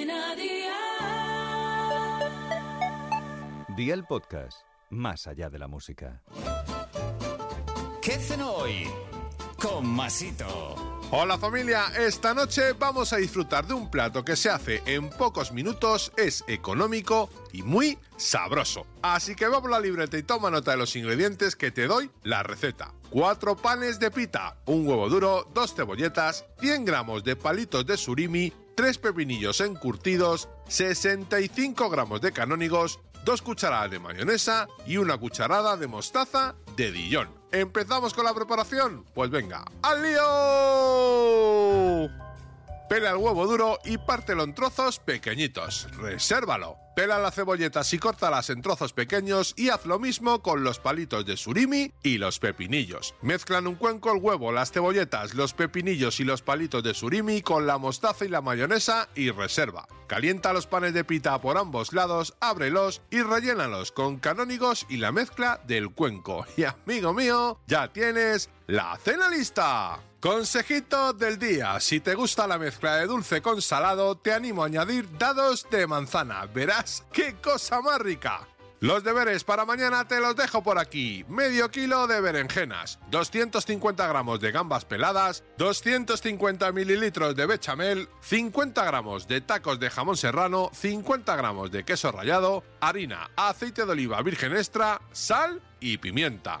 Cadena Dial. Día el podcast, más allá de la música. ¿Qué cenó hoy? Con Masito. Hola familia, esta noche vamos a disfrutar de un plato que se hace en pocos minutos, es económico y muy sabroso. Así que vamos a la libreta y toma nota de los ingredientes que te doy la receta. 4 panes de pita, un huevo duro, 2 cebolletas, 100 gramos de palitos de surimi, 3 pepinillos encurtidos, 65 gramos de canónigos, 2 cucharadas de mayonesa y una cucharada de mostaza de Dijon. ¿Empezamos con la preparación? Pues venga, ¡al lío! Pela el huevo duro y pártelo en trozos pequeñitos. Resérvalo. Pela las cebolletas y córtalas en trozos pequeños y haz lo mismo con los palitos de surimi y los pepinillos. Mezcla en un cuenco el huevo, las cebolletas, los pepinillos y los palitos de surimi con la mostaza y la mayonesa y reserva. Calienta los panes de pita por ambos lados, ábrelos y rellénalos con canónigos y la mezcla del cuenco. Y amigo mío, ya tienes la cena lista. Consejito del día, si te gusta la mezcla de dulce con salado, te animo a añadir dados de manzana, verás qué cosa más rica. Los deberes para mañana te los dejo por aquí. Medio kilo de berenjenas, 250 gramos de gambas peladas, 250 mililitros de bechamel, 50 gramos de tacos de jamón serrano, 50 gramos de queso rallado, harina, aceite de oliva virgen extra, sal y pimienta.